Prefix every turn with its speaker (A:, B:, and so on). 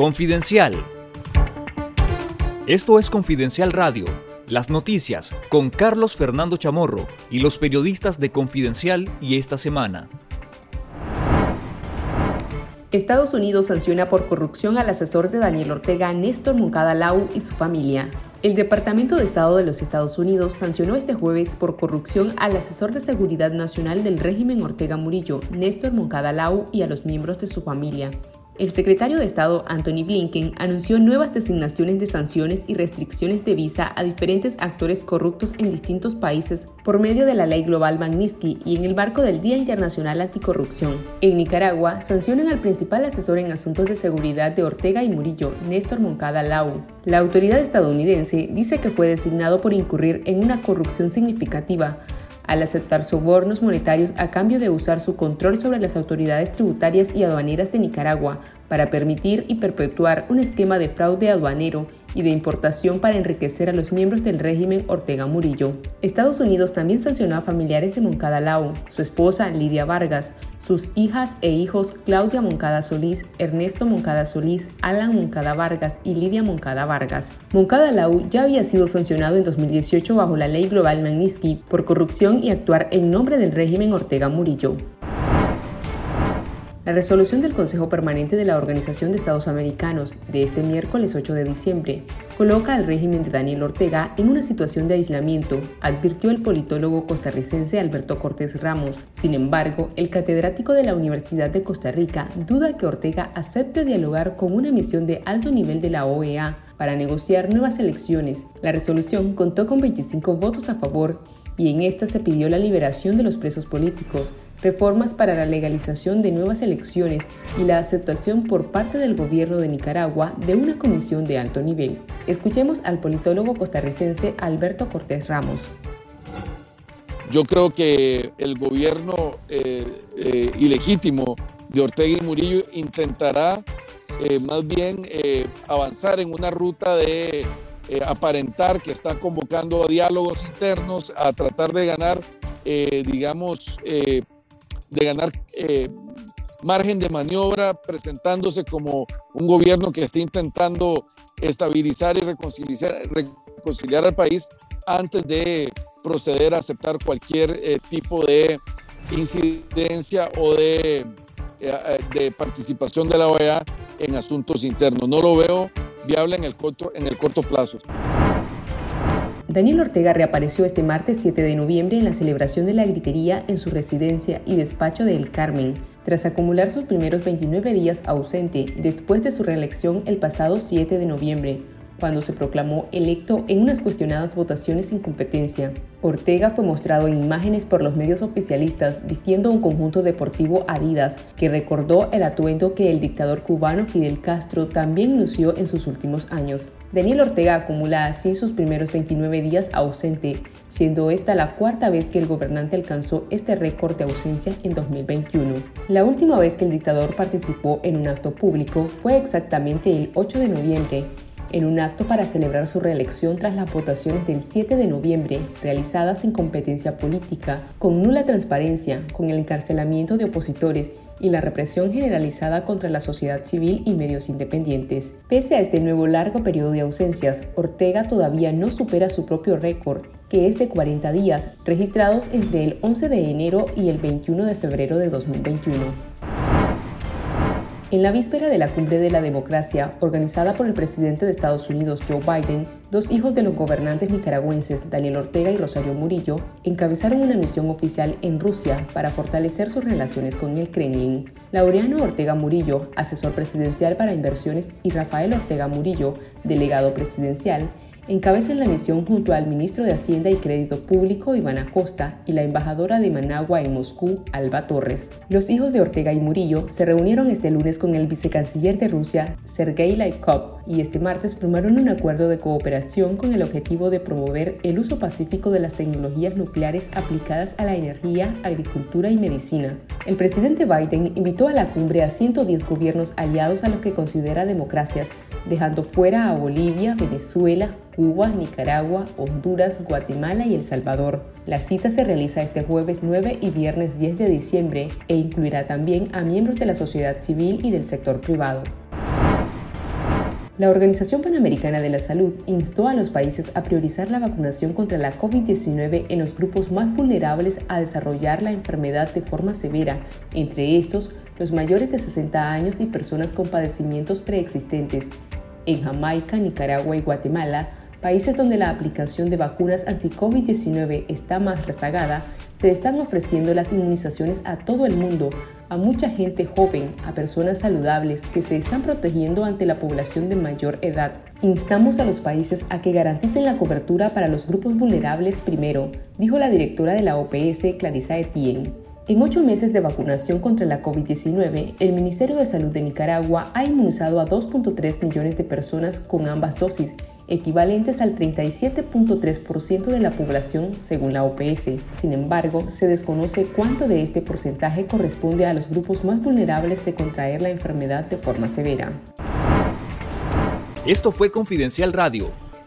A: Confidencial. Esto es Confidencial Radio, las noticias con Carlos Fernando Chamorro y los periodistas de Confidencial y esta semana.
B: Estados Unidos sanciona por corrupción al asesor de Daniel Ortega, Néstor Moncada Lau y su familia. El Departamento de Estado de los Estados Unidos sancionó este jueves por corrupción al asesor de seguridad nacional del régimen Ortega Murillo, Néstor Moncada Lau, y a los miembros de su familia. El secretario de Estado Anthony Blinken anunció nuevas designaciones de sanciones y restricciones de visa a diferentes actores corruptos en distintos países por medio de la ley global Magnitsky y en el marco del Día Internacional Anticorrupción. En Nicaragua, sancionan al principal asesor en asuntos de seguridad de Ortega y Murillo, Néstor Moncada Lau. La autoridad estadounidense dice que fue designado por incurrir en una corrupción significativa al aceptar sobornos monetarios a cambio de usar su control sobre las autoridades tributarias y aduaneras de Nicaragua para permitir y perpetuar un esquema de fraude aduanero y de importación para enriquecer a los miembros del régimen Ortega Murillo. Estados Unidos también sancionó a familiares de Moncada Lau, su esposa Lidia Vargas, sus hijas e hijos Claudia Moncada Solís, Ernesto Moncada Solís, Alan Moncada Vargas y Lidia Moncada Vargas. Moncada Lau ya había sido sancionado en 2018 bajo la ley global Magnitsky por corrupción y actuar en nombre del régimen Ortega Murillo. La resolución del Consejo Permanente de la Organización de Estados Americanos de este miércoles 8 de diciembre coloca al régimen de Daniel Ortega en una situación de aislamiento, advirtió el politólogo costarricense Alberto Cortés Ramos. Sin embargo, el catedrático de la Universidad de Costa Rica duda que Ortega acepte dialogar con una misión de alto nivel de la OEA para negociar nuevas elecciones. La resolución contó con 25 votos a favor y en esta se pidió la liberación de los presos políticos, reformas para la legalización de nuevas elecciones y la aceptación por parte del gobierno de Nicaragua de una comisión de alto nivel. Escuchemos al politólogo costarricense Alberto Cortés Ramos.
C: Yo creo que el gobierno eh, eh, ilegítimo de Ortega y Murillo intentará eh, más bien avanzar en una ruta de aparentar que está convocando a diálogos internos, a tratar de ganar, digamos, de ganar eh, margen de maniobra, presentándose como un gobierno que está intentando estabilizar y reconciliar, reconciliar al país antes de proceder a aceptar cualquier eh, tipo de incidencia o de, eh, de participación de la OEA en asuntos internos. No lo veo viable en el corto, en el corto plazo.
B: Daniel Ortega reapareció este martes 7 de noviembre en la celebración de la gritería en su residencia y despacho de El Carmen, tras acumular sus primeros 29 días ausente después de su reelección el pasado 7 de noviembre, cuando se proclamó electo en unas cuestionadas votaciones sin competencia. Ortega fue mostrado en imágenes por los medios oficialistas vistiendo un conjunto deportivo Adidas que recordó el atuendo que el dictador cubano Fidel Castro también lució en sus últimos años. Daniel Ortega acumula así sus primeros 29 días ausente, siendo esta la cuarta vez que el gobernante alcanzó este récord de ausencia en 2021. La última vez que el dictador participó en un acto público fue exactamente el 8 de noviembre, en un acto para celebrar su reelección tras las votaciones del 7 de noviembre, realizadas sin competencia política, con nula transparencia, con el encarcelamiento de opositores y la represión generalizada contra la sociedad civil y medios independientes. Pese a este nuevo largo periodo de ausencias, Ortega todavía no supera su propio récord, que es de 40 días, registrados entre el 11 de enero y el 21 de febrero de 2021. En la víspera de la Cumbre de la Democracia, organizada por el presidente de Estados Unidos, Joe Biden, dos hijos de los gobernantes nicaragüenses, Daniel Ortega y Rosario Murillo, encabezaron una misión oficial en Rusia para fortalecer sus relaciones con el Kremlin. Laureano Ortega Murillo, asesor presidencial para inversiones, y Rafael Ortega Murillo, delegado presidencial, encabezan la misión junto al ministro de Hacienda y Crédito Público Iván Acosta y la embajadora de Managua en Moscú, Alba Torres. Los hijos de Ortega y Murillo se reunieron este lunes con el vicecanciller de Rusia, Sergei Laikov, y este martes firmaron un acuerdo de cooperación con el objetivo de promover el uso pacífico de las tecnologías nucleares aplicadas a la energía, agricultura y medicina. El presidente Biden invitó a la cumbre a 110 gobiernos aliados a los que considera democracias, dejando fuera a Bolivia, Venezuela, Cuba, Nicaragua, Honduras, Guatemala y El Salvador. La cita se realiza este jueves 9 y viernes 10 de diciembre e incluirá también a miembros de la sociedad civil y del sector privado. La Organización Panamericana de la Salud instó a los países a priorizar la vacunación contra la COVID-19 en los grupos más vulnerables a desarrollar la enfermedad de forma severa, entre estos los mayores de 60 años y personas con padecimientos preexistentes. En Jamaica, Nicaragua y Guatemala, países donde la aplicación de vacunas anti-COVID-19 está más rezagada, se están ofreciendo las inmunizaciones a todo el mundo, a mucha gente joven, a personas saludables que se están protegiendo ante la población de mayor edad. Instamos a los países a que garanticen la cobertura para los grupos vulnerables primero, dijo la directora de la OPS, Clarissa Etienne. En ocho meses de vacunación contra la COVID-19, el Ministerio de Salud de Nicaragua ha inmunizado a 2.3 millones de personas con ambas dosis, equivalentes al 37.3% de la población según la OPS. Sin embargo, se desconoce cuánto de este porcentaje corresponde a los grupos más vulnerables de contraer la enfermedad de forma severa.
A: Esto fue Confidencial Radio.